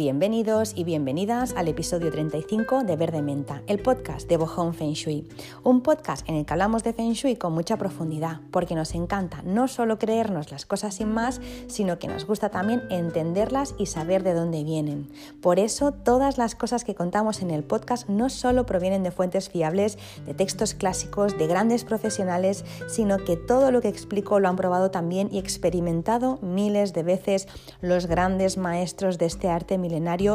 Bienvenidos y bienvenidas al episodio 35 de Verde Menta, el podcast de Bohong Feng Shui. Un podcast en el que hablamos de Feng Shui con mucha profundidad, porque nos encanta no solo creernos las cosas sin más, sino que nos gusta también entenderlas y saber de dónde vienen. Por eso, todas las cosas que contamos en el podcast no solo provienen de fuentes fiables, de textos clásicos, de grandes profesionales, sino que todo lo que explico lo han probado también y experimentado miles de veces los grandes maestros de este arte milenario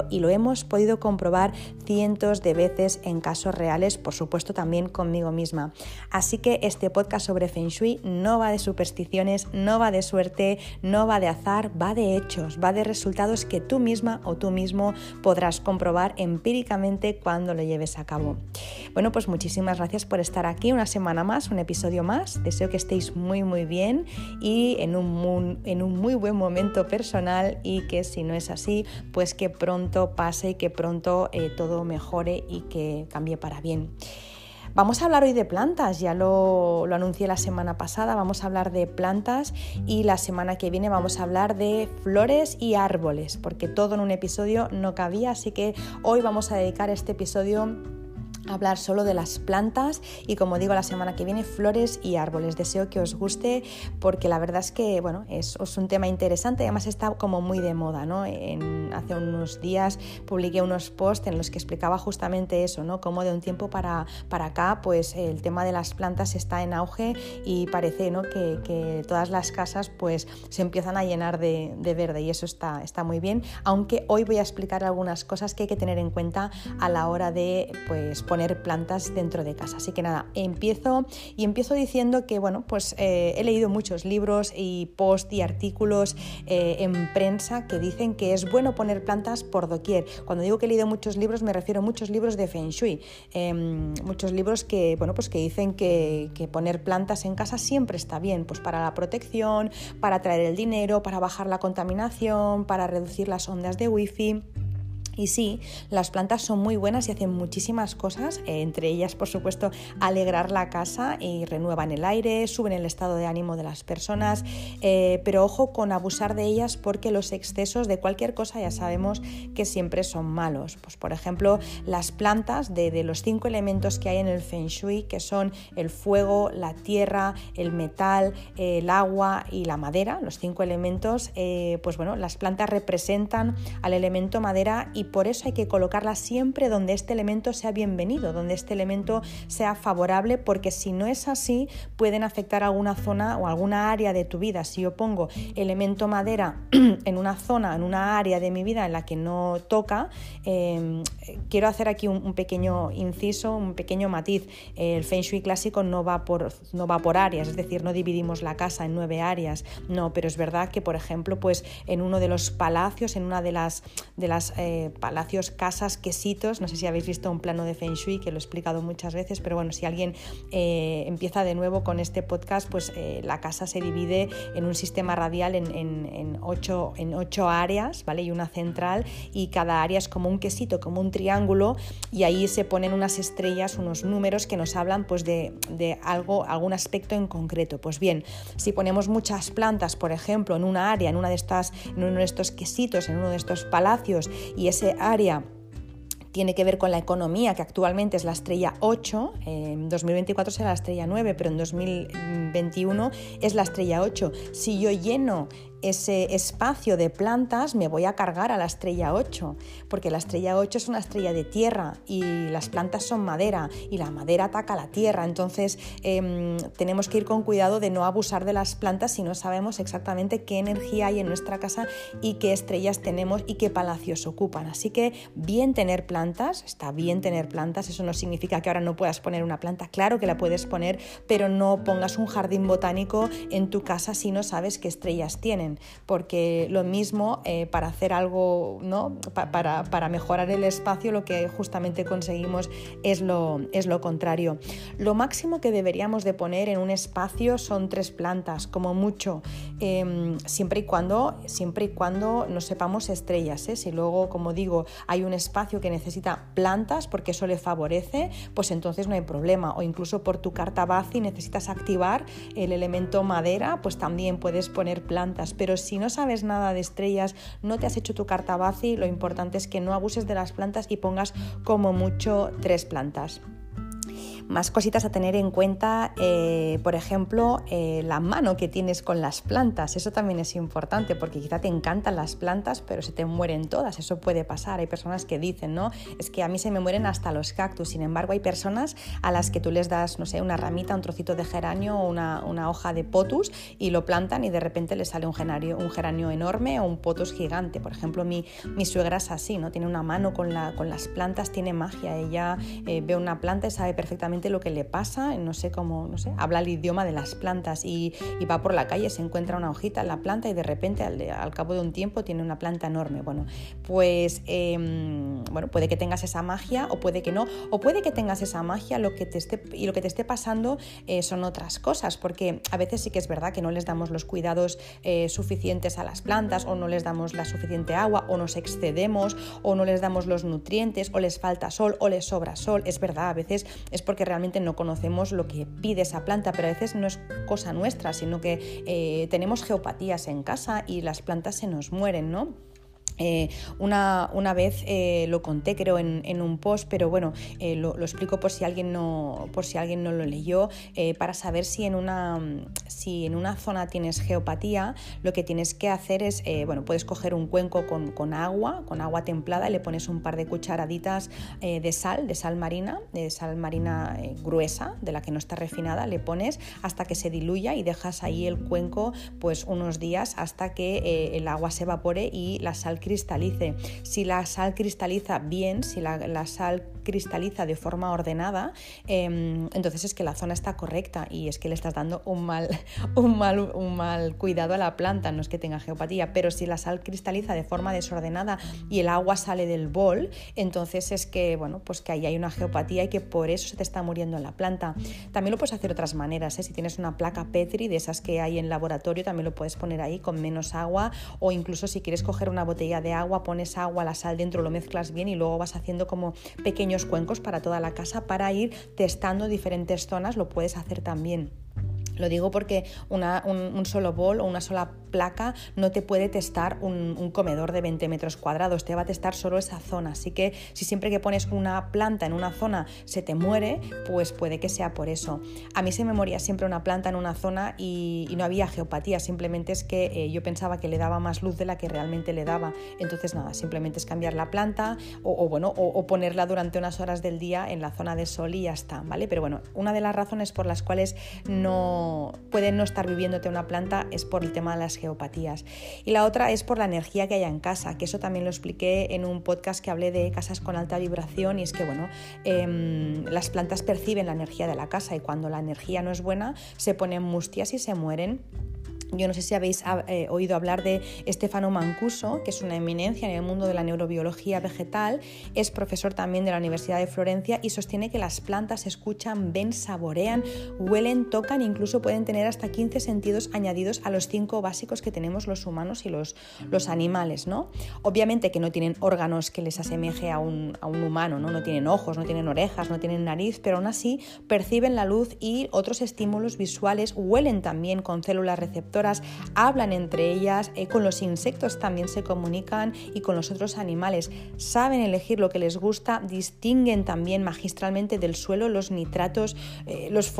y lo hemos podido comprobar cientos de veces en casos reales, por supuesto también conmigo misma. Así que este podcast sobre Feng Shui no va de supersticiones, no va de suerte, no va de azar, va de hechos, va de resultados que tú misma o tú mismo podrás comprobar empíricamente cuando lo lleves a cabo. Bueno, pues muchísimas gracias por estar aquí una semana más, un episodio más. Deseo que estéis muy muy bien y en un, en un muy buen momento personal y que si no es así, pues que pronto pase y que pronto eh, todo mejore y que cambie para bien. Vamos a hablar hoy de plantas, ya lo, lo, anuncié la semana pasada, vamos a hablar de plantas y la semana que viene vamos a hablar de flores y árboles, porque todo en un episodio no cabía, así que hoy vamos a dedicar este episodio hablar solo de las plantas y como digo la semana que viene flores y árboles. Deseo que os guste porque la verdad es que bueno, es, un tema interesante además está como muy de moda. ¿no? Hace unos días publiqué unos posts en los que explicaba justamente eso, ¿no? cómo de un tiempo para, para acá pues el tema de las plantas está en auge y parece ¿no? que, que todas las casas pues se empiezan a llenar de, de, verde y eso está, está muy bien, aunque hoy voy a explicar algunas cosas que hay que tener en cuenta a la hora de pues poner plantas dentro de casa. Así que nada, empiezo y empiezo diciendo que bueno, pues eh, he leído muchos libros y post y artículos eh, en prensa que dicen que es bueno poner plantas por doquier. Cuando digo que he leído muchos libros me refiero a muchos libros de Feng Shui, em, muchos libros que bueno, pues que dicen que, que poner plantas en casa siempre está bien, pues para la protección, para traer el dinero, para bajar la contaminación, para reducir las ondas de wifi. Y sí, las plantas son muy buenas y hacen muchísimas cosas, eh, entre ellas, por supuesto, alegrar la casa y renuevan el aire, suben el estado de ánimo de las personas, eh, pero ojo con abusar de ellas porque los excesos de cualquier cosa ya sabemos que siempre son malos. Pues, por ejemplo, las plantas de, los cinco elementos que hay en el Feng Shui, que son el fuego, la tierra, el metal, el agua y la madera, los cinco elementos, eh, pues bueno, las plantas representan al elemento madera y por eso hay que colocarla siempre donde este elemento sea bienvenido, donde este elemento sea favorable, porque si no es así pueden afectar alguna zona o alguna área de tu vida. Si yo pongo elemento madera en una zona, en una área de mi vida en la que no toca, em, quiero hacer aquí un, pequeño inciso, un pequeño matiz. El Feng Shui clásico no va, por, no va por áreas, es decir, no dividimos la casa en nueve áreas, no, pero es verdad que, por ejemplo, pues en uno de los palacios, en una de las, de las eh, palacios, casas, quesitos. No sé si habéis visto un plano de Feng Shui que lo he explicado muchas veces, pero bueno, si alguien eh, empieza de nuevo con este podcast, pues eh, la casa se divide en un sistema radial en, ocho, en ocho áreas, ¿vale? Y una central, y cada área es como un quesito, como un triángulo, y ahí se ponen unas estrellas, unos números que nos hablan pues de, de algo, algún aspecto en concreto. Pues bien, si ponemos muchas plantas, por ejemplo, en una área, en una de estas, en uno de estos quesitos, en uno de estos palacios, y ese área tiene que ver con la economía, que actualmente es la estrella 8, en 2024 será la estrella 9, pero en 2021 es la estrella 8. Si yo lleno ese espacio de plantas me voy a cargar a la estrella 8, porque la estrella 8 es una estrella de tierra y las plantas son madera y la madera ataca la tierra, entonces em, tenemos que ir con cuidado de no abusar de las plantas si no sabemos exactamente qué energía hay en nuestra casa y qué estrellas tenemos y qué palacios ocupan. Así que bien tener plantas, está bien tener plantas, eso no significa que ahora no puedas poner una planta, claro que la puedes poner, pero no pongas un jardín botánico en tu casa si no sabes qué estrellas tienen porque lo mismo eh, para hacer algo, ¿no? para, mejorar el espacio, lo que justamente conseguimos es lo, es lo contrario. Lo máximo que deberíamos de poner en un espacio son tres plantas, como mucho. em, siempre, y cuando, siempre y cuando no sepamos estrellas. ¿eh? Si luego, como digo, hay un espacio que necesita plantas porque eso le favorece, pues entonces no hay problema. O incluso por tu carta Bazi necesitas activar el elemento madera, pues también puedes poner plantas. Pero si no sabes nada de estrellas, no te has hecho tu carta Bazi, lo importante es que no abuses de las plantas y pongas como mucho tres plantas. Más cositas a tener en cuenta, eh, por ejemplo, eh, la mano que tienes con las plantas. Eso también es importante porque quizá te encantan las plantas, pero se te mueren todas. Eso puede pasar. Hay personas que dicen, ¿no? Es que a mí se me mueren hasta los cactus. Sin embargo, hay personas a las que tú les das, no sé, una ramita, un trocito de geranio o una, hoja de potus y lo plantan y de repente les sale un geranio, un geranio enorme o un potus gigante. Por ejemplo, mi, mi suegra es así, ¿no? Tiene una mano con, la, con las plantas, tiene magia. Ella eh, ve una planta y sabe perfectamente lo que le pasa, no sé cómo, no sé, habla el idioma de las plantas y, va por la calle, se encuentra una hojita en la planta y de repente al, cabo de un tiempo tiene una planta enorme. Bueno, pues em, bueno, puede que tengas esa magia o puede que no, o puede que tengas esa magia lo que te esté, y lo que te esté pasando eh, son otras cosas, porque a veces sí que es verdad que no les damos los cuidados eh, suficientes a las plantas o no les damos la suficiente agua o nos excedemos o no les damos los nutrientes o les falta sol o les sobra sol. Es verdad, a veces es porque realmente no conocemos lo que pide esa planta, pero a veces no es cosa nuestra, sino que eh, tenemos geopatías en casa y las plantas se nos mueren, ¿no? Eh, una, una, vez eh, lo conté, creo, en, un post, pero bueno, eh, lo, explico por si alguien no, por si alguien no lo leyó, para saber si en, una, si en una zona tienes geopatía, lo que tienes que hacer es, bueno, puedes coger un cuenco con, con, agua, con agua templada, y le pones un par de cucharaditas de sal, de sal marina, de sal marina gruesa, de la que no está refinada, le pones hasta que se diluya y dejas ahí el cuenco pues unos días hasta que el agua se evapore y la sal cristalice. Si la sal cristaliza bien, si la, la sal cristaliza de forma ordenada, em, entonces es que la zona está correcta y es que le estás dando un mal, un, mal, un mal cuidado a la planta, no es que tenga geopatía, pero si la sal cristaliza de forma desordenada y el agua sale del bol, entonces es que, bueno, pues que ahí hay una geopatía y que por eso se te está muriendo en la planta. También lo puedes hacer de otras maneras, ¿eh? si tienes una placa Petri de esas que hay en laboratorio, también lo puedes poner ahí con menos agua o incluso si quieres coger una botella de agua, pones agua, la sal dentro, lo mezclas bien y luego vas haciendo como pequeños cuencos para toda la casa para ir testando diferentes zonas, lo puedes hacer también. Lo digo porque un, solo bol o una sola placa no te puede testar un, comedor de 20 metros cuadrados, te va a testar solo esa zona. Así que si siempre que pones una planta en una zona se te muere, pues puede que sea por eso. A mí se me moría siempre una planta en una zona y, no había geopatía, simplemente es que eh, yo pensaba que le daba más luz de la que realmente le daba. Entonces nada, simplemente es cambiar la planta o, bueno, o, ponerla durante unas horas del día en la zona de sol y ya está, ¿vale? Pero bueno, una de las razones por las cuales no puede no estar viviéndote una planta es por el tema de las geopatías. Y la otra es por la energía que haya en casa, que eso también lo expliqué en un podcast que hablé de casas con alta vibración y es que, bueno, em, las plantas perciben la energía de la casa y cuando la energía no es buena se ponen mustias y se mueren yo no sé si habéis ah, eh, oído hablar de Stefano Mancuso, que es una eminencia en el mundo de la neurobiología vegetal, es profesor también de la Universidad de Florencia y sostiene que las plantas escuchan, ven, saborean, huelen, tocan incluso pueden tener hasta 15 sentidos añadidos a los cinco básicos que tenemos los humanos y los, los animales. ¿no? Obviamente que no tienen órganos que les asemeje a un, a un humano, ¿no? no tienen ojos, no tienen orejas, no tienen nariz, pero aún así perciben la luz y otros estímulos visuales, huelen también con células receptoras hablan entre ellas, eh, con los insectos también se comunican y con los otros animales. Saben elegir lo que les gusta, distinguen también magistralmente del suelo los nitratos, eh, los,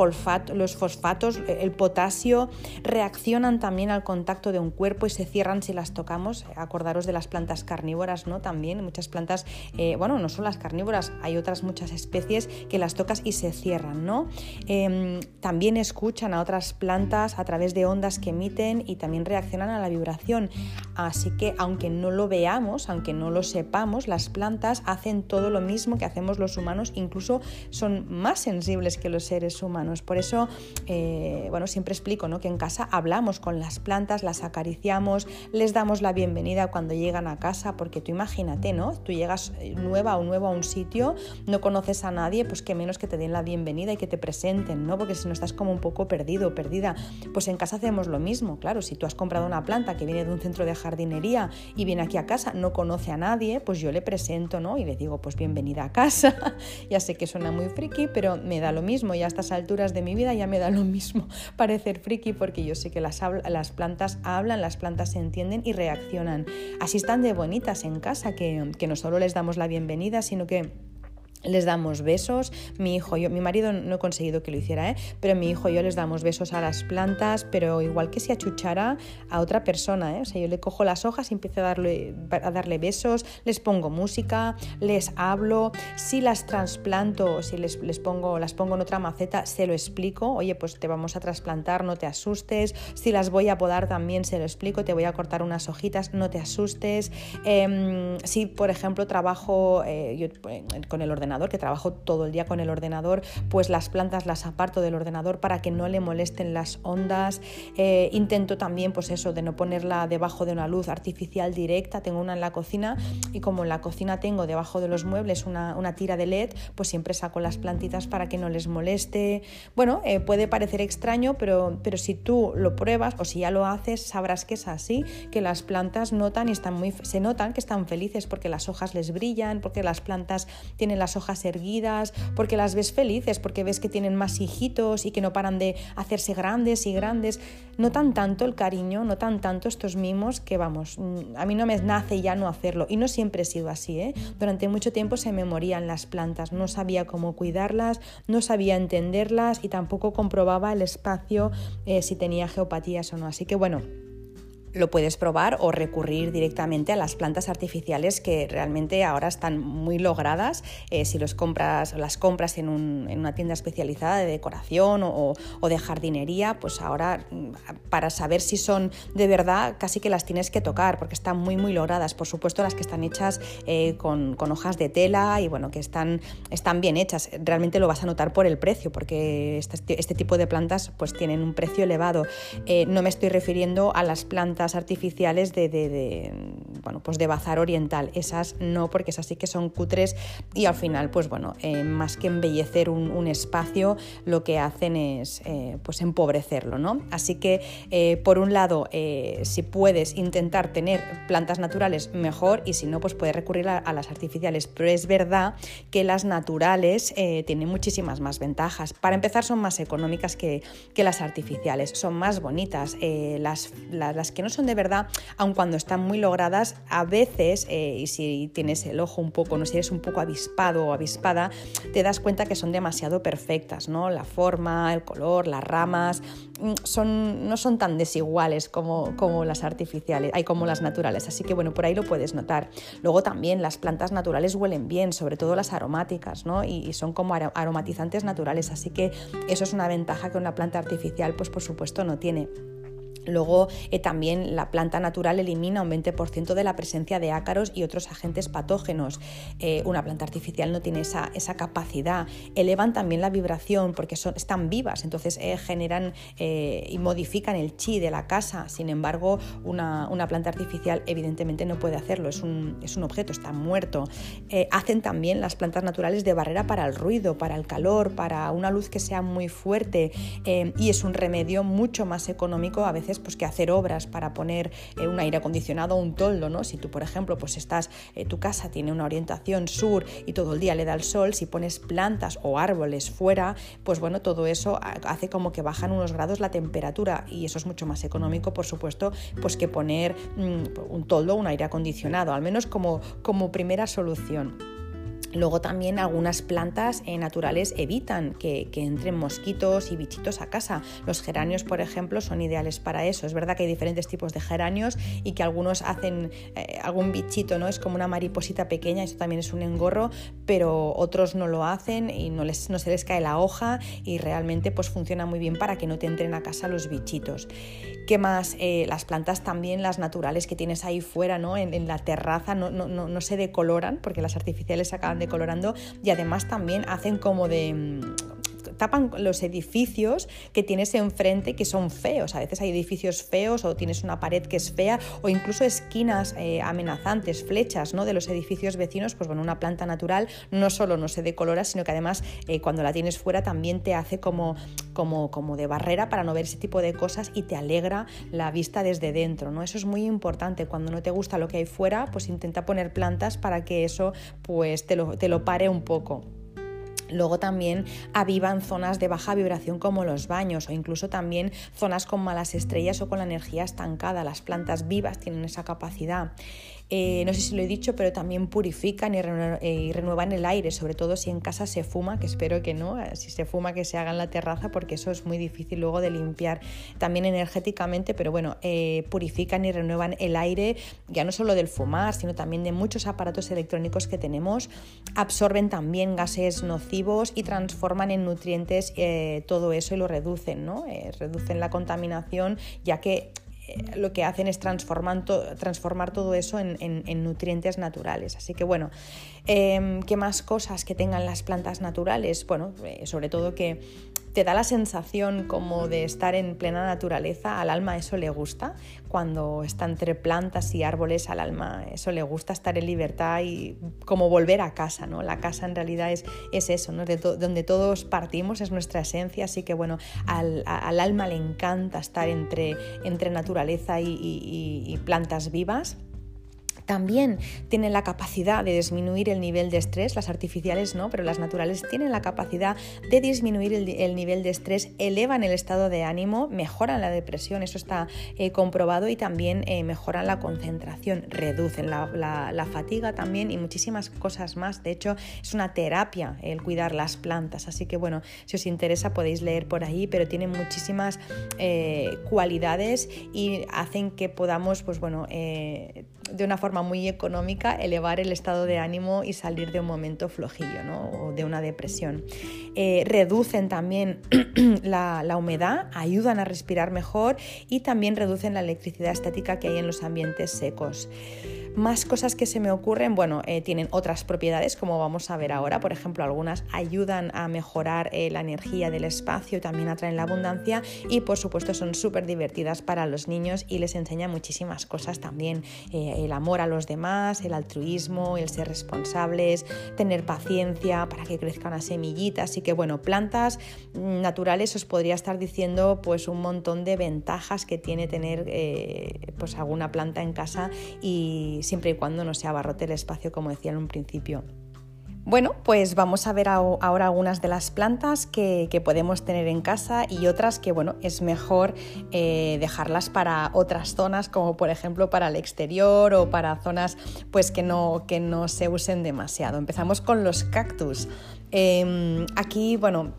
los fosfatos, eh, el potasio, reaccionan también al contacto de un cuerpo y se cierran si las tocamos. Acordaros de las plantas carnívoras, ¿no? También muchas plantas, bueno, no son las carnívoras, hay otras muchas especies que las tocas y se cierran, ¿no? Em, también escuchan a otras plantas a través de ondas que emiten y también reaccionan a la vibración. Así que aunque no lo veamos, aunque no lo sepamos, las plantas hacen todo lo mismo que hacemos los humanos, incluso son más sensibles que los seres humanos. Por eso, eh, bueno, siempre explico ¿no? que en casa hablamos con las plantas, las acariciamos, les damos la bienvenida cuando llegan a casa, porque tú imagínate, ¿no? Tú llegas eh, nueva o nuevo a un sitio, no conoces a nadie, pues que menos que te den la bienvenida y que te presenten, ¿no? Porque si no estás como un poco perdido o perdida, pues en casa hacemos lo mismo claro, si tú has comprado una planta que viene de un centro de jardinería y viene aquí a casa, no conoce a nadie, pues yo le presento, ¿no? Y le digo, pues bienvenida a casa. ya sé que suena muy friki, pero me da lo mismo y a estas alturas de mi vida ya me da lo mismo parecer friki porque yo sé que las, las plantas hablan, las plantas se entienden y reaccionan. Así están de bonitas en casa, que, que no solo les damos la bienvenida, sino que les damos besos, mi hijo, yo, mi marido no he conseguido que lo hiciera, ¿eh? pero mi hijo y yo les damos besos a las plantas, pero igual que si achuchara a otra persona, ¿eh? o sea, yo le cojo las hojas y empiezo a darle, a darle besos, les pongo música, les hablo, si las trasplanto, si les, les pongo, las pongo en otra maceta, se lo explico, oye, pues te vamos a trasplantar, no te asustes, si las voy a podar también se lo explico, te voy a cortar unas hojitas, no te asustes, em, si por ejemplo trabajo eh, yo, con el ordenador, que trabajo todo el día con el ordenador, pues las plantas las aparto del ordenador para que no le molesten las ondas. Eh, intento también, pues eso, de no ponerla debajo de una luz artificial directa. Tengo una en la cocina y como en la cocina tengo debajo de los muebles una, tira de LED, pues siempre saco las plantitas para que no les moleste. Bueno, eh, puede parecer extraño, pero, pero si tú lo pruebas o si ya lo haces, sabrás que es así, que las plantas notan y están muy, se notan que están felices porque las hojas les brillan, porque las plantas tienen las hojas erguidas, porque las ves felices, porque ves que tienen más hijitos y que no paran de hacerse grandes y grandes. Notan tanto el cariño, notan tanto estos mimos que vamos, mm, a mí no me nace ya no hacerlo. Y no siempre he sido así, ¿eh? Durante mucho tiempo se me morían las plantas, no sabía cómo cuidarlas, no sabía entenderlas y tampoco comprobaba el espacio eh, si tenía geopatías o no. Así que bueno, lo puedes probar o recurrir directamente a las plantas artificiales que realmente ahora están muy logradas. Eh, si los compras, las compras en, una tienda especializada de decoración o, de jardinería, pues ahora mm, para saber si son de verdad casi que las tienes que tocar porque están muy muy logradas. Por supuesto las que están hechas eh, con, hojas de tela y bueno que están, están bien hechas. Realmente lo vas a notar por el precio porque este, este tipo de plantas pues tienen un precio elevado. Eh, no me estoy refiriendo a las plantas artificiales de, bueno, pues de bazar oriental. Esas no, porque esas sí que son cutres y al final, pues bueno, eh, más que embellecer un, espacio, lo que hacen es eh, pues empobrecerlo, ¿no? Así que, eh, por un lado, si puedes intentar tener plantas naturales, mejor, y si no, pues puedes recurrir a, las artificiales. Pero es verdad que las naturales tienen muchísimas más ventajas. Para empezar, son más económicas que, que las artificiales, son más bonitas. las, las que no son de verdad, aun cuando están muy logradas, a veces, eh, y si tienes el ojo un poco, no si eres un poco avispado o avispada, te das cuenta que son demasiado perfectas, ¿no? La forma, el color, las ramas, mm, son, no son tan desiguales como, como las artificiales, hay como las naturales, así que bueno, por ahí lo puedes notar. Luego también las plantas naturales huelen bien, sobre todo las aromáticas, ¿no? Y, y son como aromatizantes naturales, así que eso es una ventaja que una planta artificial, pues por supuesto no tiene. Luego eh, también la planta natural elimina un 20% de la presencia de ácaros y otros agentes patógenos. Eh, una planta artificial no tiene esa, esa, capacidad. Elevan también la vibración porque son, están vivas, entonces eh, generan y modifican el chi de la casa. Sin embargo, una, una, planta artificial evidentemente no puede hacerlo, es un, es un objeto, está muerto. hacen también las plantas naturales de barrera para el ruido, para el calor, para una luz que sea muy fuerte y es un remedio mucho más económico a veces pues, que hacer obras para poner eh, un aire acondicionado o un toldo, ¿no? Si tú, por ejemplo, pues estás, eh, tu casa tiene una orientación sur y todo el día le da el sol, si pones plantas o árboles fuera, pues bueno, todo eso hace como que bajan unos grados la temperatura y eso es mucho más económico, por supuesto, pues que poner mm, un toldo un aire acondicionado, al menos como, como primera solución. Luego también algunas plantas eh, naturales evitan que, entren mosquitos y bichitos a casa. Los geranios, por ejemplo, son ideales para eso. Es verdad que hay diferentes tipos de geranios y que algunos hacen eh, algún bichito, ¿no? Es como una mariposita pequeña, eso también es un engorro, pero otros no lo hacen y no, les, no se les cae la hoja y realmente pues funciona muy bien para que no te entren a casa los bichitos. ¿Qué más? Eh, las plantas también, las naturales que tienes ahí fuera, ¿no? En, la terraza, no, no, no, se decoloran porque las artificiales acaban decolorando y además también hacen como de tapan los edificios que tienes enfrente que son feos. A veces hay edificios feos o tienes una pared que es fea o incluso esquinas eh, amenazantes, flechas ¿no? de los edificios vecinos. Pues bueno, una planta natural no solo no se decolora, sino que además eh, cuando la tienes fuera también te hace como, como, como de barrera para no ver ese tipo de cosas y te alegra la vista desde dentro. ¿no? Eso es muy importante. Cuando no te gusta lo que hay fuera, pues intenta poner plantas para que eso pues te lo, te lo pare un poco. Luego también avivan zonas de baja vibración como los baños o incluso también zonas con malas estrellas o con la energía estancada. Las plantas vivas tienen esa capacidad. Eh, no sé si lo he dicho, pero también purifican eh, y, renuevan el aire, sobre todo si en casa se fuma, que espero que no, eh, si se fuma que se haga en la terraza, porque eso es muy difícil luego de limpiar también energéticamente, pero bueno, purifican y renuevan el aire, ya no solo del fumar, sino también de muchos aparatos electrónicos que tenemos, absorben también gases nocivos y transforman en nutrientes todo eso y lo reducen, ¿no? reducen la contaminación, ya que lo que hacen es transformar, transformar todo eso en, nutrientes naturales. Así que bueno, em, ¿qué más cosas que tengan las plantas naturales? Bueno, eh, sobre todo que te da la sensación como de estar en plena naturaleza, al alma eso le gusta, cuando está entre plantas y árboles al alma eso le gusta estar en libertad y como volver a casa, ¿no? La casa en realidad es, es eso, ¿no? De donde todos partimos, es nuestra esencia, así que bueno, al, alma le encanta estar entre, entre naturaleza y plantas vivas. También tienen la capacidad de disminuir el nivel de estrés, las artificiales no, pero las naturales tienen la capacidad de disminuir el, nivel de estrés, elevan el estado de ánimo, mejoran la depresión, eso está eh, comprobado y también eh, mejoran la concentración, reducen la, fatiga también y muchísimas cosas más. De hecho, es una terapia el cuidar las plantas, así que bueno, si os interesa podéis leer por ahí, pero tienen muchísimas eh, cualidades y hacen que podamos, pues bueno, de una forma muy económica elevar el estado de ánimo y salir de un momento flojillo ¿no? o de una depresión. Eh, reducen también la, la, humedad, ayudan a respirar mejor y también reducen la electricidad estática que hay en los ambientes secos. Más cosas que se me ocurren, bueno, eh, tienen otras propiedades como vamos a ver ahora, por ejemplo, algunas ayudan a mejorar eh, la energía del espacio, también atraen la abundancia y por supuesto son súper divertidas para los niños y les enseñan muchísimas cosas también, eh, el amor a los demás, el altruismo, el ser responsables, tener paciencia para que crezcan las semillitas, así que bueno, plantas naturales os podría estar diciendo pues un montón de ventajas que tiene tener pues alguna planta en casa y siempre y cuando no se abarrote el espacio, como decía en un principio. Bueno, pues vamos a ver ahora algunas de las plantas que, podemos tener en casa y otras que, bueno, es mejor eh, dejarlas para otras zonas, como por ejemplo para el exterior o para zonas pues que no, que no se usen demasiado. Empezamos con los cactus. Em, aquí, bueno,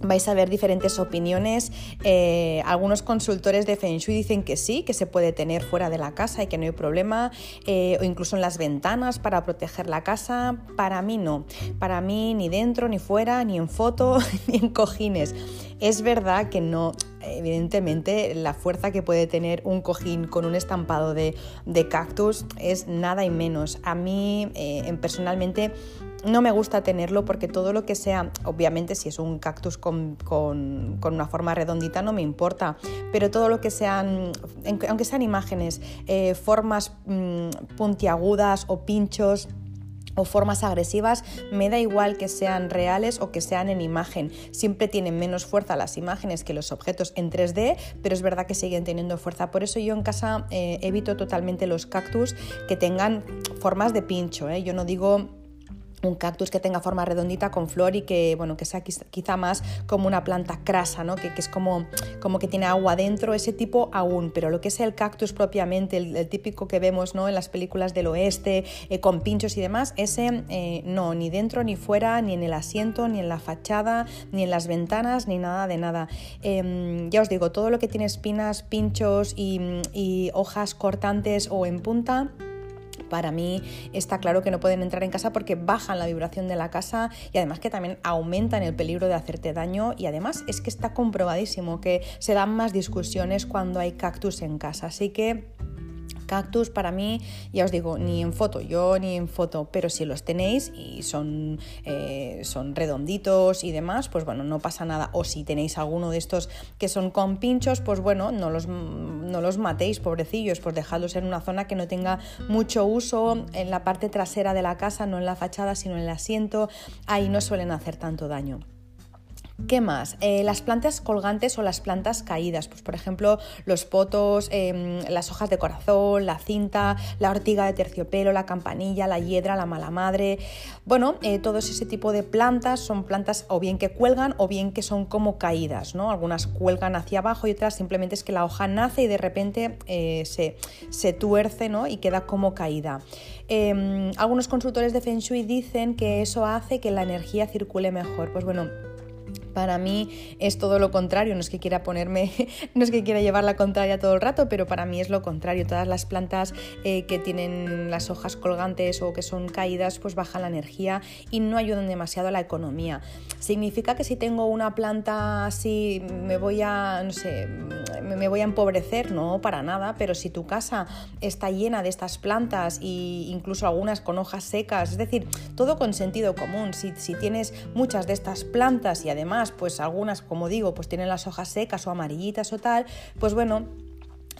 vais a ver diferentes opiniones. Eh, algunos consultores de Feng Shui dicen que sí, que se puede tener fuera de la casa y que no hay problema, eh, o incluso en las ventanas para proteger la casa. Para mí no. Para mí ni dentro, ni fuera, ni en foto, ni en cojines. Es verdad que no, evidentemente la fuerza que puede tener un cojín con un estampado de, cactus es nada y menos. A mí eh, personalmente no me gusta tenerlo porque todo lo que sea, obviamente si es un cactus con, una forma redondita no me importa, pero todo lo que sean, aunque sean imágenes, eh, formas mm, puntiagudas o pinchos, o formas agresivas, me da igual que sean reales o que sean en imagen. Siempre tienen menos fuerza las imágenes que los objetos en 3D, pero es verdad que siguen teniendo fuerza. Por eso yo en casa eh, evito totalmente los cactus que tengan formas de pincho. ¿eh? Yo no digo un cactus que tenga forma redondita con flor y que, bueno, que sea quizá más como una planta crasa, ¿no? que, es como, como que tiene agua dentro, ese tipo aún, pero lo que es el cactus propiamente, el, típico que vemos ¿no? en las películas del oeste, eh, con pinchos y demás, ese eh, no, ni dentro ni fuera, ni en el asiento, ni en la fachada, ni en las ventanas, ni nada de nada. Em, ya os digo, todo lo que tiene espinas, pinchos y hojas cortantes o en punta, para mí está claro que no pueden entrar en casa porque bajan la vibración de la casa y además que también aumentan el peligro de hacerte daño y además es que está comprobadísimo que se dan más discusiones cuando hay cactus en casa. Así que Cactus para mí, ya os digo, ni en foto, yo ni en foto, pero si los tenéis y son, eh, son redonditos y demás, pues bueno, no pasa nada. O si tenéis alguno de estos que son con pinchos, pues bueno, no los, no los matéis, pobrecillos, pues dejadlos en una zona que no tenga mucho uso, en la parte trasera de la casa, no en la fachada, sino en el asiento, ahí no suelen hacer tanto daño. ¿Qué más? Eh, las plantas colgantes o las plantas caídas, pues por ejemplo los potos, em, las hojas de corazón, la cinta, la ortiga de terciopelo, la campanilla, la hiedra, la mala madre. Bueno, eh, todos ese tipo de plantas son plantas o bien que cuelgan o bien que son como caídas, ¿no? Algunas cuelgan hacia abajo y otras simplemente es que la hoja nace y de repente eh, se, se, tuerce ¿no? y queda como caída. Em, algunos consultores de Feng Shui dicen que eso hace que la energía circule mejor. Pues bueno, para mí es todo lo contrario, no es que quiera ponerme, no es que quiera llevar la contraria todo el rato, pero para mí es lo contrario. Todas las plantas eh, que tienen las hojas colgantes o que son caídas, pues bajan la energía y no ayudan demasiado a la economía. ¿Significa que si tengo una planta así me voy a, no sé, me voy a empobrecer? No, para nada, pero si tu casa está llena de estas plantas e incluso algunas con hojas secas, es decir, todo con sentido común, si, si tienes muchas de estas plantas y además pues algunas, como digo, pues tienen las hojas secas o amarillitas o tal, pues bueno,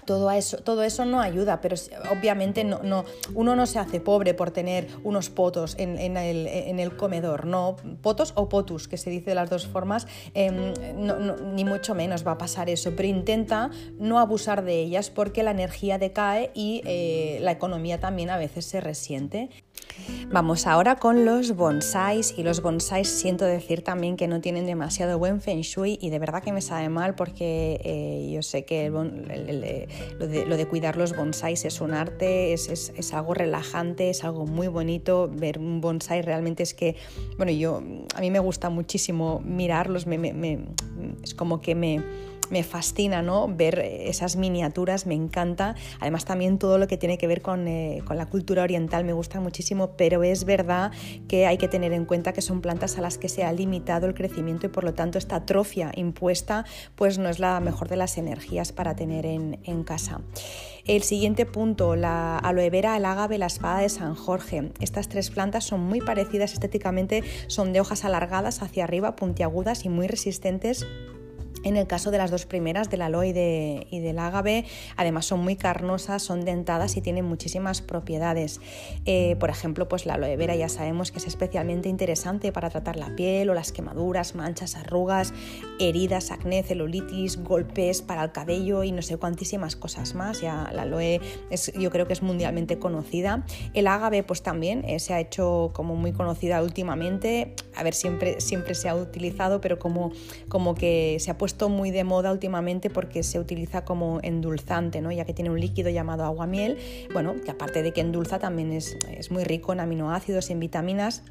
todo eso, todo eso no ayuda, pero obviamente no, no, uno no se hace pobre por tener unos potos en, el, comedor, no, potos o potus, que se dice de las dos formas, em, ni mucho menos va a pasar eso, pero intenta no abusar de ellas porque la energía decae y eh, la economía también a veces se resiente. Vamos ahora con los bonsáis y los bonsáis siento decir también que no tienen demasiado buen feng shui y de verdad que me sabe mal porque eh, yo sé que lo, de, cuidar los bonsáis es un arte, es, algo relajante, es algo muy bonito. Ver un bonsai realmente es que, bueno, yo a mí me gusta muchísimo mirarlos, es como que me me fascina ¿no? ver esas miniaturas, me encanta. Además también todo lo que tiene que ver con, eh, con, la cultura oriental me gusta muchísimo, pero es verdad que hay que tener en cuenta que son plantas a las que se ha limitado el crecimiento y por lo tanto esta atrofia impuesta pues no es la mejor de las energías para tener en, en casa. El siguiente punto, la aloe vera, el ágave, la espada de San Jorge. Estas tres plantas son muy parecidas estéticamente, son de hojas alargadas hacia arriba, puntiagudas y muy resistentes en el caso de las dos primeras, del aloe y, del ágave, además son muy carnosas, son dentadas y tienen muchísimas propiedades. Eh, por ejemplo, pues la aloe vera ya sabemos que es especialmente interesante para tratar la piel o las quemaduras, manchas, arrugas, heridas, acné, celulitis, golpes para el cabello y no sé cuantísimas cosas más. Ya la aloe es, yo creo que es mundialmente conocida. El ágave pues también eh, se ha hecho como muy conocida últimamente. A ver, siempre, siempre se ha utilizado, pero como, como que se ha puesto muy de moda últimamente porque se utiliza como endulzante, ¿no? ya que tiene un líquido llamado aguamiel, bueno, que aparte de que endulza también es, es muy rico en aminoácidos y en vitaminas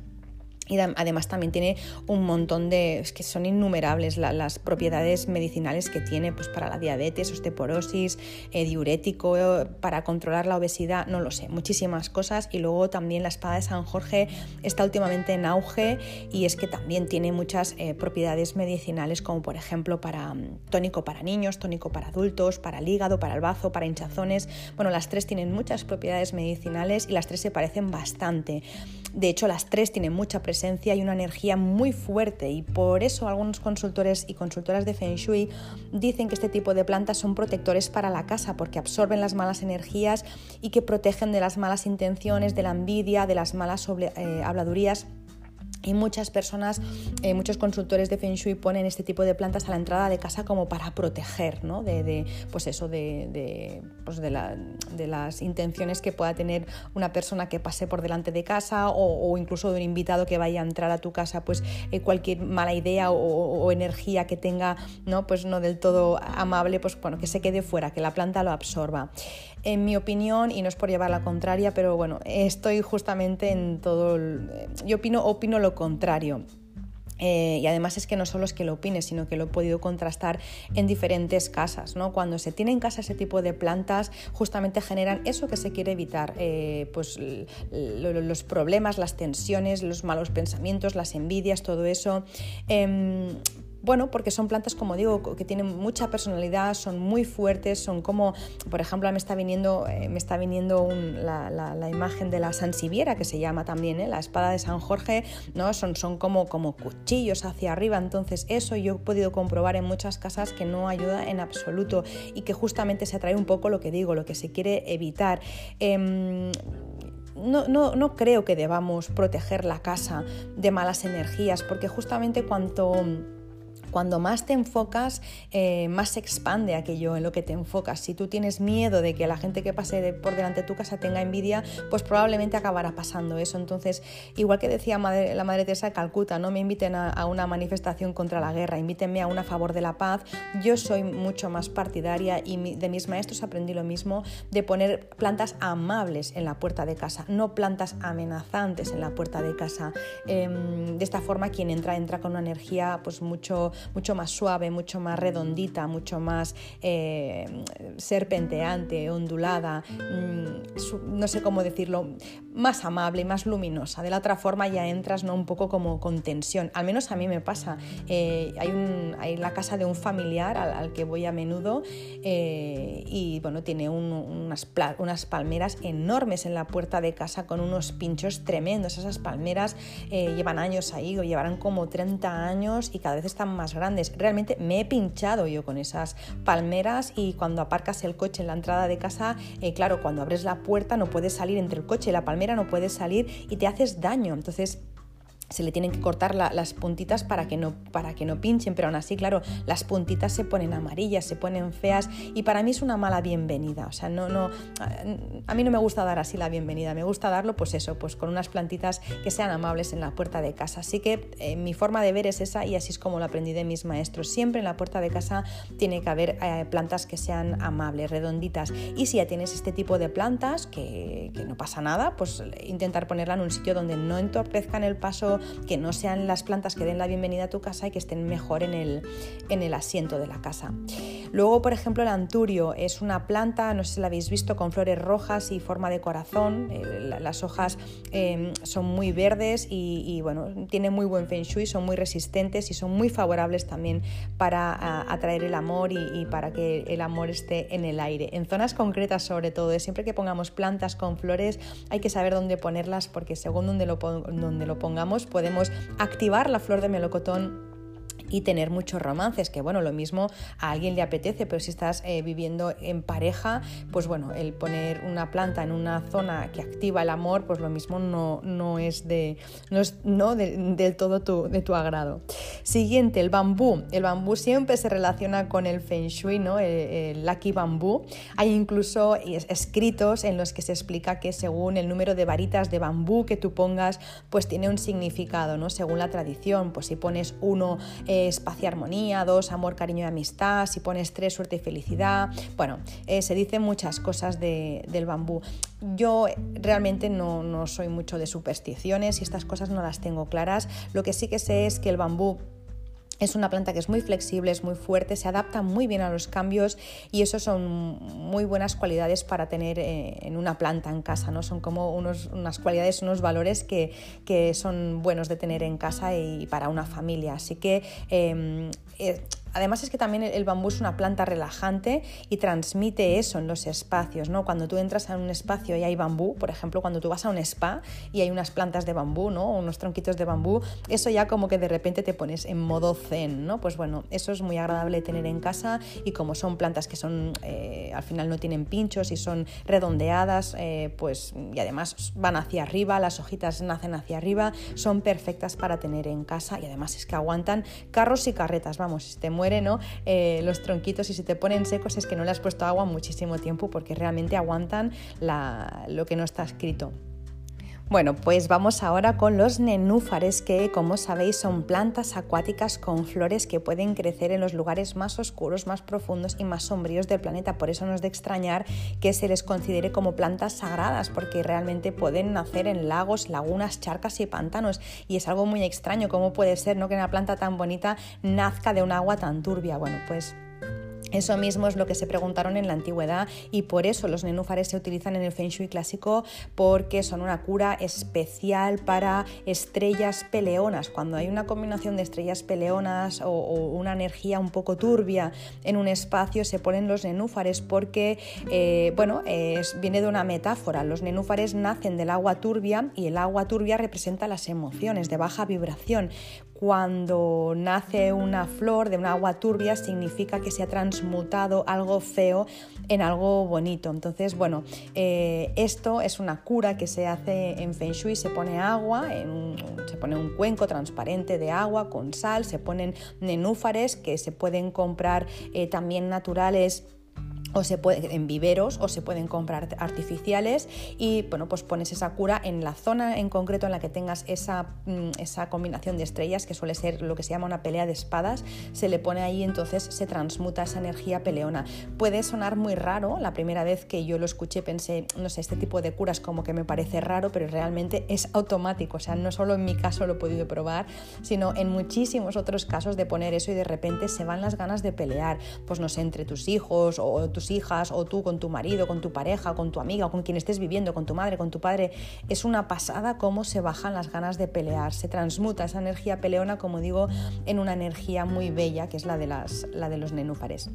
y además también tiene un montón de, es que son innumerables las propiedades medicinales que tiene pues para la diabetes, osteoporosis, eh, diurético, para controlar la obesidad, no lo sé, muchísimas cosas. Y luego también la espada de San Jorge está últimamente en auge y es que también tiene muchas eh, propiedades medicinales como por ejemplo para mm, tónico para niños, tónico para adultos, para el hígado, para el bazo, para hinchazones. Bueno, las tres tienen muchas propiedades medicinales y las tres se parecen bastante. De hecho, las tres tienen mucha presencia y una energía muy fuerte y por eso algunos consultores y consultoras de Feng Shui dicen que este tipo de plantas son protectores para la casa porque absorben las malas energías y que protegen de las malas intenciones, de la envidia, de las malas eh, habladurías y muchas personas, eh, muchos consultores de Feng Shui ponen este tipo de plantas a la entrada de casa como para proteger, ¿no? De, pues eso, de, pues de, las intenciones que pueda tener una persona que pase por delante de casa o, incluso de un invitado que vaya a entrar a tu casa, pues eh, cualquier mala idea o, energía que tenga, ¿no? Pues no del todo amable, pues bueno, que se quede fuera, que la planta lo absorba en mi opinión, y no es por llevar la contraria, pero bueno, estoy justamente en todo... El, yo opino, opino lo contrario. Eh, y además es que no solo es que lo opine, sino que lo he podido contrastar en diferentes casas. ¿no? Cuando se tiene en casa ese tipo de plantas, justamente generan eso que se quiere evitar, eh, pues los problemas, las tensiones, los malos pensamientos, las envidias, todo eso. Em, bueno, porque son plantas, como digo, que tienen mucha personalidad, son muy fuertes, son como, por ejemplo, me está viniendo, eh, me está viniendo la, imagen de la Sansiviera, que se llama también, ¿eh? la espada de San Jorge, ¿no? Son, son como, como cuchillos hacia arriba, entonces eso yo he podido comprobar en muchas casas que no ayuda en absoluto y que justamente se atrae un poco lo que digo, lo que se quiere evitar. Em, no, no, no, creo que debamos proteger la casa de malas energías, porque justamente cuanto cuando más te enfocas, eh, más se expande aquello en lo que te enfocas. Si tú tienes miedo de que la gente que pase por delante de tu casa tenga envidia, pues probablemente acabará pasando eso. Entonces, igual que decía la Madre Teresa de Calcuta, no me inviten a, una manifestación contra la guerra, invítenme a una a favor de la paz. Yo soy mucho más partidaria y de mis maestros aprendí lo mismo, de poner plantas amables en la puerta de casa, no plantas amenazantes en la puerta de casa. Em, de esta forma, quien entra, entra con una energía pues mucho mucho más suave, mucho más redondita, mucho más eh, serpenteante, ondulada, mm, no sé cómo decirlo, más amable, más luminosa. De la otra forma ya entras ¿no? un poco como con tensión. Al menos a mí me pasa. Eh, hay, la casa de un familiar al, que voy a menudo eh, y bueno, tiene unas, unas palmeras enormes en la puerta de casa con unos pinchos tremendos. Esas palmeras llevan años ahí o llevarán como 30 años y cada vez están más grandes. Realmente me he pinchado yo con esas palmeras y cuando aparcas el coche en la entrada de casa, eh, claro, cuando abres la puerta no puedes salir entre el coche y la palmera, no puedes salir y te haces daño. Entonces se le tienen que cortar las puntitas para que, no, para que no pinchen, pero aún así, claro, las puntitas se ponen amarillas, se ponen feas y para mí es una mala bienvenida. O sea, no, no, a mí no me gusta dar así la bienvenida, me gusta darlo pues eso, pues con unas plantitas que sean amables en la puerta de casa. Así que eh, mi forma de ver es esa y así es como lo aprendí de mis maestros. Siempre en la puerta de casa tiene que haber eh, plantas que sean amables, redonditas. Y si ya tienes este tipo de plantas, que, que no pasa nada, pues intentar ponerla en un sitio donde no entorpezcan el paso que no sean las plantas que den la bienvenida a tu casa y que estén mejor en el, en el asiento de la casa. Luego, por ejemplo, el anturio es una planta, no sé si la habéis visto, con flores rojas y forma de corazón. Eh, las hojas em, son muy verdes y, bueno, tiene muy buen feng shui, son muy resistentes y son muy favorables también para atraer el amor y, para que el amor esté en el aire. En zonas concretas sobre todo, ¿eh? siempre que pongamos plantas con flores hay que saber dónde ponerlas porque según lo, donde lo pongamos podemos activar la flor de melocotón y tener muchos romances, que bueno, lo mismo a alguien le apetece, pero si estás eh, viviendo en pareja, pues bueno, el poner una planta en una zona que activa el amor, pues lo mismo no, no es, de, no es no del todo tu, de tu agrado. Siguiente, el bambú. El bambú siempre se relaciona con el feng shui, ¿no? El, lucky bambú. Hay incluso escritos en los que se explica que según el número de varitas de bambú que tú pongas, pues tiene un significado, ¿no? Según la tradición, pues si pones uno es paz y armonía, dos, amor, cariño y amistad, si pones tres, suerte y felicidad. Bueno, eh, se dicen muchas cosas del bambú. Yo realmente no, no soy mucho de supersticiones y estas cosas no las tengo claras. Lo que sí que sé es que el bambú es una planta que es muy flexible, es muy fuerte, se adapta muy bien a los cambios y eso son muy buenas cualidades para tener eh, en una planta en casa, ¿no? Son como unos, unas cualidades, unos valores que, son buenos de tener en casa y para una familia. Así que em, eh, Además es que también el bambú es una planta relajante y transmite eso en los espacios, ¿no? Cuando tú entras a un espacio y hay bambú, por ejemplo, cuando tú vas a un spa y hay unas plantas de bambú, ¿no? unos tronquitos de bambú, eso ya como que de repente te pones en modo zen, ¿no? Pues bueno, eso es muy agradable tener en casa y como son plantas que son, eh, al final no tienen pinchos y son redondeadas, eh, pues y además van hacia arriba, las hojitas nacen hacia arriba, son perfectas para tener en casa y además es que aguantan carros y carretas, vamos, te eh, los tronquitos y si te ponen secos es que no le has puesto agua muchísimo tiempo porque realmente aguantan lo que no está escrito. Bueno, pues vamos ahora con los nenúfares que, como sabéis, son plantas acuáticas con flores que pueden crecer en los lugares más oscuros, más profundos y más sombríos del planeta. Por eso no es de extrañar que se les considere como plantas sagradas, porque realmente pueden nacer en lagos, lagunas, charcas y pantanos. Y es algo muy extraño, ¿cómo puede ser ¿no? que una planta tan bonita nazca de un agua tan turbia? Bueno, pues Eso mismo es lo que se preguntaron en la antigüedad y por eso los nenúfares se utilizan en el Feng Shui clásico porque son una cura especial para estrellas peleonas. Cuando hay una combinación de estrellas peleonas o, una energía un poco turbia en un espacio se ponen los nenúfares porque, eh, bueno, viene de una metáfora. Los nenúfares nacen del agua turbia y el agua turbia representa las emociones de baja vibración cuando nace una flor de una agua turbia significa que se ha transmutado algo feo en algo bonito. Entonces, bueno, eh, esto es una cura que se hace en Feng Shui, se pone agua, se pone un cuenco transparente de agua con sal, se ponen nenúfares que se pueden comprar eh, también naturales o se puede, en viveros o se pueden comprar artificiales y bueno, pues pones esa cura en la zona en concreto en la que tengas esa, mm, esa combinación de estrellas, que suele ser lo que se llama una pelea de espadas, se le pone ahí entonces se transmuta esa energía peleona. Puede sonar muy raro, la primera vez que yo lo escuché pensé, no sé, este tipo de curas como que me parece raro, pero realmente es automático, o sea, no solo en mi caso lo he podido probar, sino en muchísimos otros casos de poner eso y de repente se van las ganas de pelear, pues no sé, entre tus hijos o tus hijas o tú con tu marido, con tu pareja, con tu amiga con quien estés viviendo, con tu madre, con tu padre, es una pasada cómo se bajan las ganas de pelear, se transmuta esa energía peleona, como digo, en una energía muy bella que es la de, las, la de los nenúfares.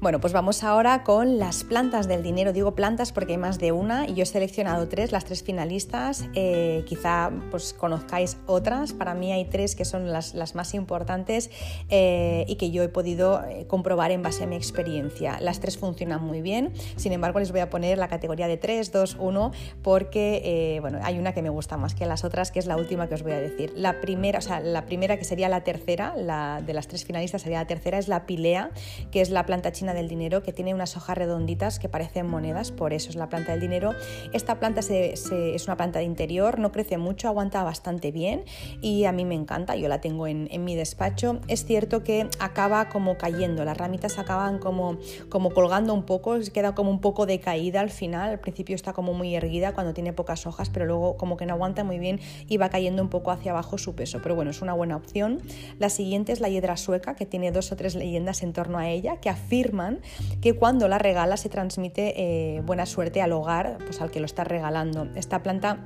Bueno, pues vamos ahora con las plantas del dinero. Digo plantas porque hay más de una y yo he seleccionado tres, las tres finalistas. Eh, quizá pues conozcáis otras. Para mí hay tres que son las, más importantes eh, y que yo he podido eh, comprobar en base a mi experiencia. Las tres funcionan muy bien. Sin embargo, les voy a poner la categoría de 3, 2, 1 porque bueno, hay una que me gusta más que las otras, que es la última que os voy a decir. La primera, o sea, la primera que sería la tercera, la de las tres finalistas sería la tercera, es la pilea, que es la planta china del dinero que tiene unas hojas redonditas que parecen monedas, por eso es la planta del dinero. Esta planta es una planta de interior, no crece mucho, aguanta bastante bien y a mí me encanta, yo la tengo en, mi despacho. Es cierto que acaba como cayendo, las ramitas acaban como, como colgando un poco, queda como un poco decaída al final, al principio está como muy erguida cuando tiene pocas hojas, pero luego como que no aguanta muy bien y va cayendo un poco hacia abajo su peso, pero bueno, es una buena opción. La siguiente es la hiedra sueca, que tiene dos o tres leyendas en torno a ella, que afirma que cuando la regala se transmite eh, buena suerte al hogar pues al que lo está regalando. Esta planta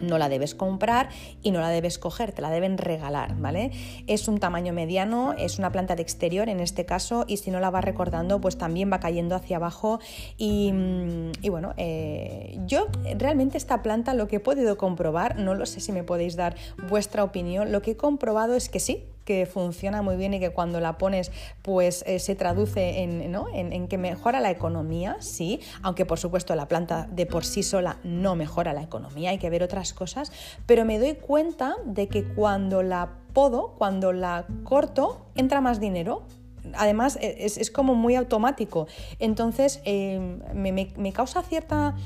no la debes comprar y no la debes coger, te la deben regalar, ¿vale? Es un tamaño mediano, es una planta de exterior en este caso y si no la vas recordando pues también va cayendo hacia abajo y, mm, bueno, eh, yo realmente esta planta lo que he podido comprobar, no lo sé si me podéis dar vuestra opinión, lo que he comprobado es que sí, que funciona muy bien y que cuando la pones pues eh, se traduce en, en, que mejora la economía, sí, aunque por supuesto la planta de por sí sola no mejora la economía, hay que ver otras cosas, pero me doy cuenta de que cuando la podo, cuando la corto, entra más dinero además e, es, como muy automático. Entonces eh, me, causa cierta,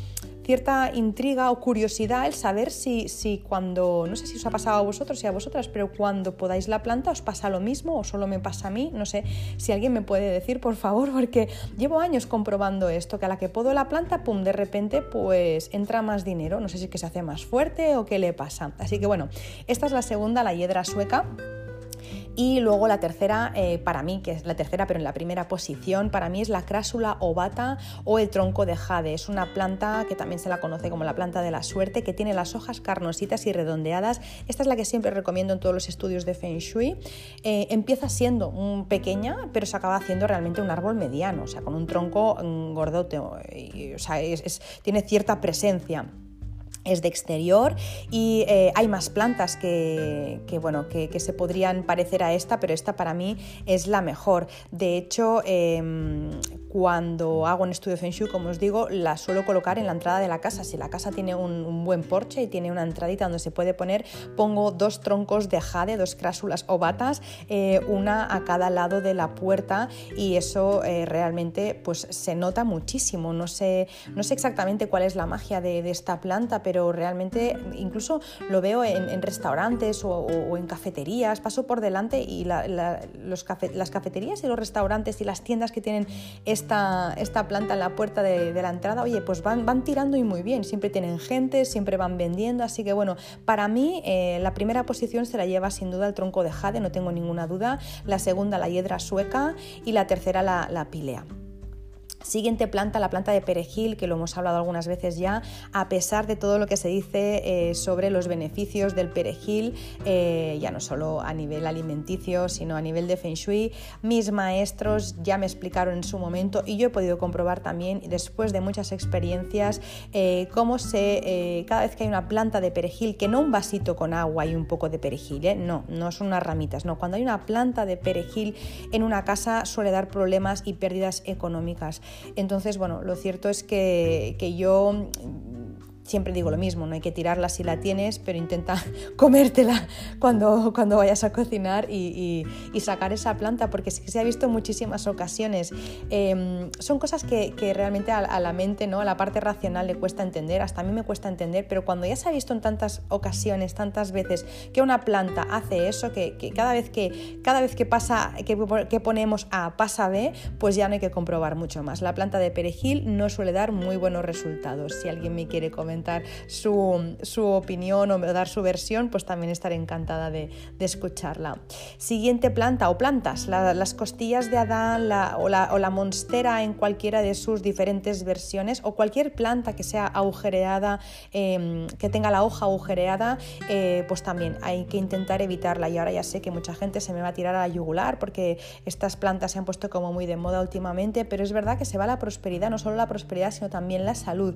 cierta intriga o curiosidad el saber si, si cuando, no sé si os ha pasado a vosotros y a vosotras, pero cuando podáis la planta os pasa lo mismo o solo me pasa a mí, no sé si alguien me puede decir, por favor, porque llevo años comprobando esto, que a la que puedo la planta, pum, de repente pues entra más dinero, no sé si es que se hace más fuerte o qué le pasa. Así que bueno, esta es la segunda, la hiedra sueca. Y luego la tercera, eh, para mí, que es la tercera, pero en la primera posición, para mí es la crásula ovata o el tronco de jade. Es una planta que también se la conoce como la planta de la suerte, que tiene las hojas carnositas y redondeadas. Esta es la que siempre recomiendo en todos los estudios de Feng Shui. Eh, empieza siendo pequeña, pero se acaba haciendo realmente un árbol mediano, o sea, con un tronco mm, gordote, o sea, tiene cierta presencia es de exterior y eh, hay más plantas que, bueno, que, se podrían parecer a esta, pero esta para mí es la mejor. De hecho, em, cuando hago un estudio de Feng Shui, como os digo, la suelo colocar en la entrada de la casa. Si la casa tiene un, buen porche y tiene una entradita donde se puede poner, pongo dos troncos de jade, dos crásulas ovatas, eh, una a cada lado de la puerta y eso eh, realmente pues se nota muchísimo. No sé, no sé exactamente cuál es la magia de, esta planta, pero realmente incluso lo veo en, restaurantes o, en cafeterías. Paso por delante y los las cafeterías y los restaurantes y las tiendas que tienen esta, planta en la puerta de, la entrada, oye, pues van, van tirando y muy bien, siempre tienen gente, siempre van vendiendo, así que bueno, para mí eh, la primera posición se la lleva sin duda el tronco de jade, no tengo ninguna duda, la segunda la hiedra sueca y la tercera la, la pilea. Siguiente planta, la planta de perejil, que lo hemos hablado algunas veces ya, a pesar de todo lo que se dice eh, sobre los beneficios del perejil, eh, ya no solo a nivel alimenticio, sino a nivel de feng shui, mis maestros ya me explicaron en su momento y yo he podido comprobar también, después de muchas experiencias, eh, cómo se, cada vez que hay una planta de perejil, que no un vasito con agua y un poco de perejil, no, no son unas ramitas, no, cuando hay una planta de perejil en una casa suele dar problemas y pérdidas económicas. Entonces, bueno, lo cierto es que, que yo siempre digo lo mismo, no hay que tirarla si la tienes, pero intenta comértela cuando, cuando vayas a cocinar y, sacar esa planta, porque sí que se ha visto en muchísimas ocasiones. Em, son cosas que, realmente a, la mente, ¿no? a la parte racional le cuesta entender, hasta a mí me cuesta entender, pero cuando ya se ha visto en tantas ocasiones, tantas veces, que una planta hace eso, que, cada vez que cada vez que pasa, que, que ponemos A pasa B, pues ya no hay que comprobar mucho más. La planta de perejil no suele dar muy buenos resultados. Si alguien me quiere su, opinión o dar su versión, pues también estaré encantada de, escucharla. Siguiente planta o plantas, las costillas de Adán o, la, monstera en cualquiera de sus diferentes versiones o cualquier planta que sea agujereada, em, que tenga la hoja agujereada, eh, pues también hay que intentar evitarla. Y ahora ya sé que mucha gente se me va a tirar a la yugular porque estas plantas se han puesto como muy de moda últimamente, pero es verdad que se va la prosperidad, no solo la prosperidad, sino también la salud.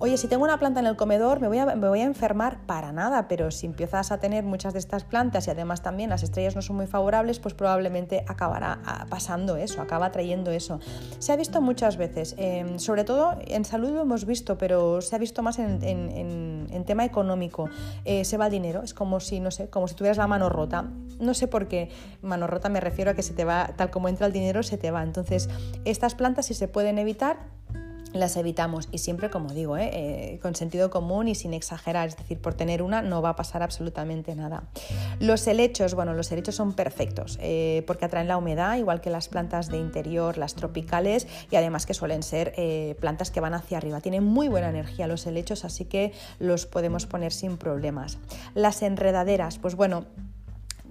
Oye, si tengo una planta en el comedor, me voy, a, enfermar para nada, pero si empiezas a tener muchas de estas plantas y además también las estrellas no son muy favorables, pues probablemente acabará ah, pasando eso, acaba trayendo eso. Se ha visto muchas veces, em, sobre todo en salud lo hemos visto, pero se ha visto más en, tema económico. Eh, se va el dinero, es como si, no sé, como si tuvieras la mano rota. No sé por qué mano rota me refiero a que se te va, tal como entra el dinero, se te va. Entonces, estas plantas si se pueden evitar, las evitamos y siempre como digo, ¿eh? Eh, con sentido común y sin exagerar, es decir, por tener una no va a pasar absolutamente nada. Los helechos, bueno, los helechos son perfectos eh, porque atraen la humedad, igual que las plantas de interior, las tropicales y además que suelen ser plantas que van hacia arriba. Tienen muy buena energía los helechos, así que los podemos poner sin problemas. Las enredaderas, pues bueno,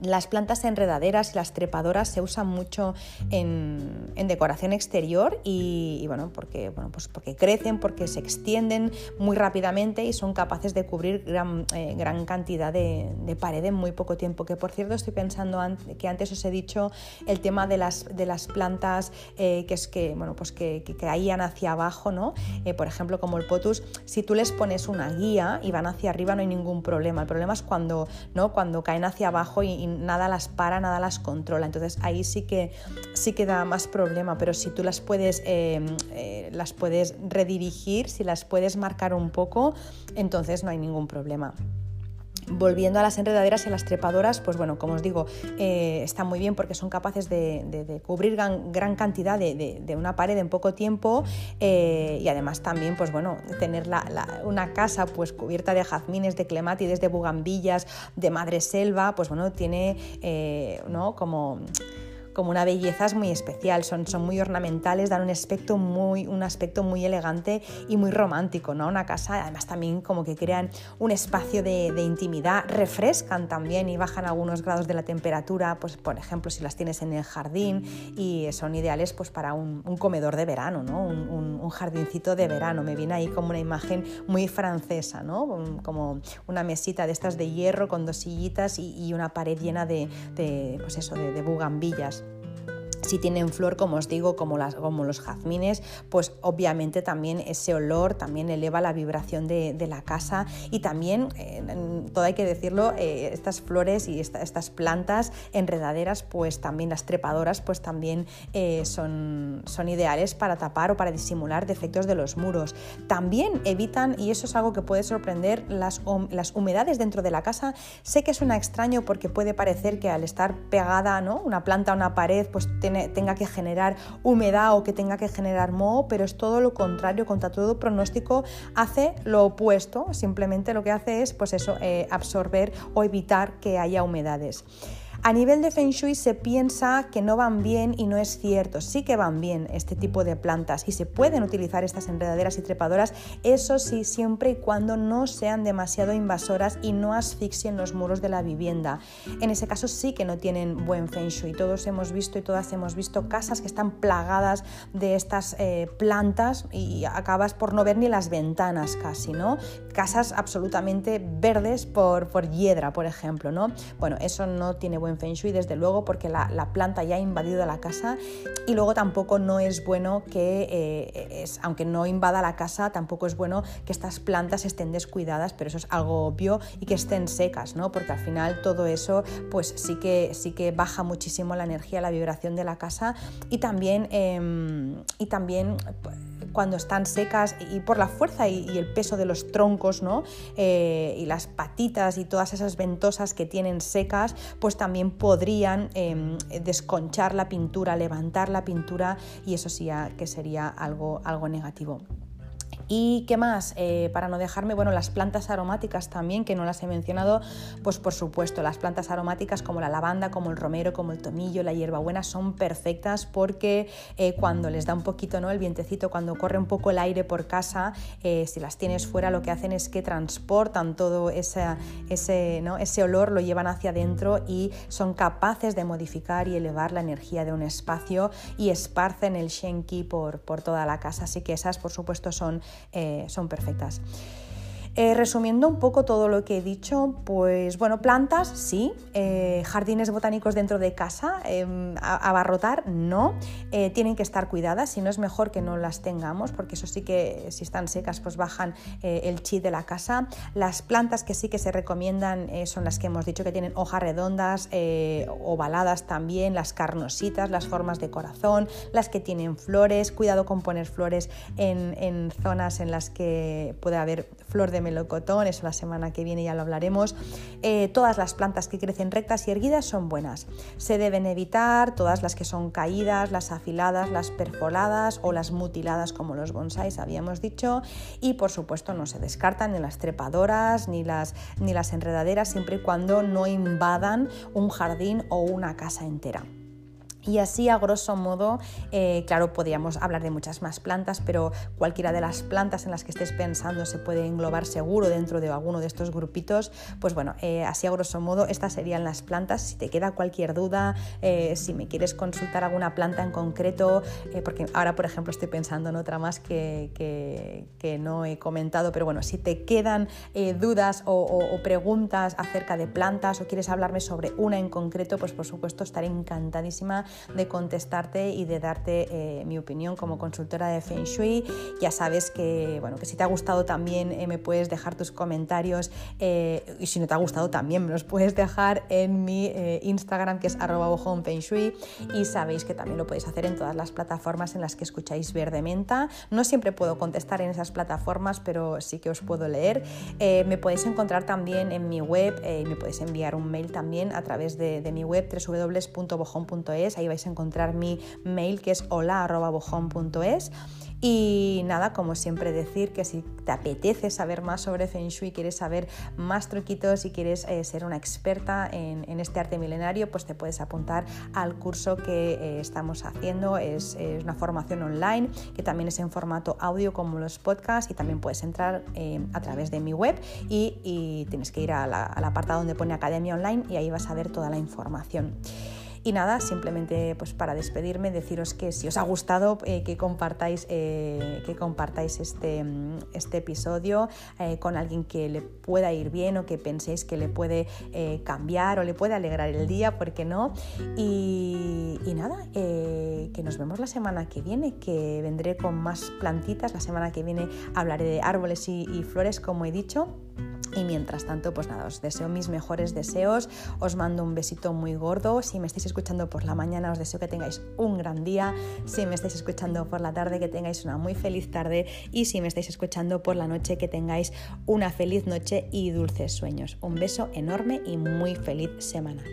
las plantas enredaderas y las trepadoras se usan mucho en, decoración exterior y, bueno, porque, bueno, pues porque crecen, porque se extienden muy rápidamente y son capaces de cubrir gran, eh, gran cantidad de, pared en muy poco tiempo. Que por cierto estoy pensando que antes os he dicho el tema de las, de las plantas eh, que es que, bueno, pues que, caían hacia abajo, ¿no? Eh, por ejemplo, como el potus, si tú les pones una guía y van hacia arriba no hay ningún problema. El problema es cuando, ¿no? cuando caen hacia abajo y nada las para, nada las controla. Entonces ahí sí que, sí que da más problema, pero si tú las puedes, eh, eh, las puedes redirigir, si las puedes marcar un poco, entonces no hay ningún problema. Volviendo a las enredaderas y a las trepadoras, pues bueno, como os digo, eh, están muy bien porque son capaces de, cubrir gran, cantidad de, una pared en poco tiempo eh, y además también, pues bueno, tener una casa pues cubierta de jazmines, de clemátides, de bugambillas, de madre selva, pues bueno, tiene, eh, ¿no? Como como una belleza muy especial, son, son muy ornamentales, dan un aspecto muy, un aspecto muy elegante y muy romántico, ¿no? Una casa, además también como que crean un espacio de, intimidad, refrescan también y bajan algunos grados de la temperatura, pues por ejemplo si las tienes en el jardín y son ideales pues para un, comedor de verano, ¿no? Un, jardincito de verano, me viene ahí como una imagen muy francesa, ¿no? Como una mesita de estas de hierro con dos sillitas y, una pared llena de pues eso, de bugambillas. Si tienen flor, como os digo, como, las, como los jazmines, pues obviamente también ese olor también eleva la vibración de, la casa y también, eh, todo hay que decirlo, eh, estas flores y estas plantas enredaderas, pues también las trepadoras, pues también eh, son, son ideales para tapar o para disimular defectos de los muros. También evitan, y eso es algo que puede sorprender, las, las humedades dentro de la casa. Sé que suena extraño porque puede parecer que al estar pegada ¿no? una planta a una pared, pues tiene tenga que generar humedad o que tenga que generar moho, pero es todo lo contrario, contra todo pronóstico hace lo opuesto, simplemente lo que hace es pues eso, eh, absorber o evitar que haya humedades. A nivel de Feng Shui se piensa que no van bien y no es cierto. Sí que van bien este tipo de plantas y se pueden utilizar estas enredaderas y trepadoras, eso sí, siempre y cuando no sean demasiado invasoras y no asfixien los muros de la vivienda. En ese caso sí que no tienen buen Feng Shui. Todos hemos visto y todas hemos visto casas que están plagadas de estas eh, plantas y acabas por no ver ni las ventanas casi, ¿no? Casas absolutamente verdes por, por hiedra, por ejemplo, ¿no? Bueno, eso no tiene buen Feng Shui, desde luego, porque la, planta ya ha invadido la casa y luego tampoco no es bueno que, eh, es, aunque no invada la casa, tampoco es bueno que estas plantas estén descuidadas, pero eso es algo obvio y que estén secas, ¿no? Porque al final todo eso, pues sí que, sí que baja muchísimo la energía, la vibración de la casa y también, em, y también cuando están secas y por la fuerza y, el peso de los troncos, ¿no? Eh, y las patitas y todas esas ventosas que tienen secas, pues también podrían em, desconchar la pintura, levantar la pintura y eso sí que sería algo, algo negativo. ¿Y qué más? Eh, para no dejarme, bueno, las plantas aromáticas también, que no las he mencionado, pues por supuesto, las plantas aromáticas como la lavanda, como el romero, como el tomillo, la hierbabuena son perfectas porque eh, cuando les da un poquito ¿no? el vientecito, cuando corre un poco el aire por casa, eh, si las tienes fuera, lo que hacen es que transportan todo ese, ese, ¿no? ese olor, lo llevan hacia adentro y son capaces de modificar y elevar la energía de un espacio y esparcen el shenki por, por toda la casa. Así que esas, por supuesto, son eh, son perfectas. Eh, resumiendo un poco todo lo que he dicho, pues bueno, plantas sí, eh, jardines botánicos dentro de casa, em, abarrotar no, eh, tienen que estar cuidadas, si no es mejor que no las tengamos, porque eso sí que si están secas pues bajan el chi de la casa. Las plantas que sí que se recomiendan son las que hemos dicho que tienen hojas redondas, ovaladas también, las carnositas, las formas de corazón, las que tienen flores, cuidado con poner flores en, en zonas en las que puede haber flor de melocotón, eso la semana que viene ya lo hablaremos. Eh, todas las plantas que crecen rectas y erguidas son buenas. Se deben evitar todas las que son caídas, las afiladas, las perforadas o las mutiladas como los bonsáis habíamos dicho. Y por supuesto no se descartan ni las trepadoras ni las, ni las enredaderas siempre y cuando no invadan un jardín o una casa entera. Y así, a grosso modo, eh, claro, podríamos hablar de muchas más plantas, pero cualquiera de las plantas en las que estés pensando se puede englobar seguro dentro de alguno de estos grupitos. Pues bueno, eh, así a grosso modo, estas serían las plantas. Si te queda cualquier duda, eh, si me quieres consultar alguna planta en concreto, porque ahora, por ejemplo, estoy pensando en otra más que, que, no he comentado, pero bueno, si te quedan dudas o, o preguntas acerca de plantas o quieres hablarme sobre una en concreto, pues por supuesto estaré encantadísima de contestarte y de darte eh, mi opinión como consultora de Feng Shui. Ya sabes que, bueno, que si te ha gustado también eh, me puedes dejar tus comentarios eh, y si no te ha gustado también me los puedes dejar en mi Instagram que es arroba y sabéis que también lo podéis hacer en todas las plataformas en las que escucháis Verde Menta. No siempre puedo contestar en esas plataformas, pero sí que os puedo leer. me podéis encontrar también en mi web y me podéis enviar un mail también a través de, de mi web www.bojón.es. Ahí vais a encontrar mi mail que es hola.bojón.es. Y nada, como siempre decir que si te apetece saber más sobre Feng Shui, quieres saber más truquitos y quieres eh, ser una experta en, este arte milenario, pues te puedes apuntar al curso que eh, estamos haciendo. Es, una formación online que también es en formato audio como los podcasts y también puedes entrar eh, a través de mi web y, tienes que ir al apartado donde pone Academia Online y ahí vas a ver toda la información. Y nada, simplemente pues para despedirme, deciros que si os ha gustado, eh, que compartáis, eh, que compartáis este, mm, este episodio eh, con alguien que le pueda ir bien o que penséis que le puede cambiar o le puede alegrar el día, ¿por qué no? Y, nada, que nos vemos la semana que viene, que vendré con más plantitas. La semana que viene hablaré de árboles y flores, como he dicho. Y mientras tanto, pues nada, os deseo mis mejores deseos, os mando un besito muy gordo. Si me estáis escuchando por la mañana, os deseo que tengáis un gran día. Si me estáis escuchando por la tarde, que tengáis una muy feliz tarde. Y si me estáis escuchando por la noche, que tengáis una feliz noche y dulces sueños. Un beso enorme y muy feliz semana.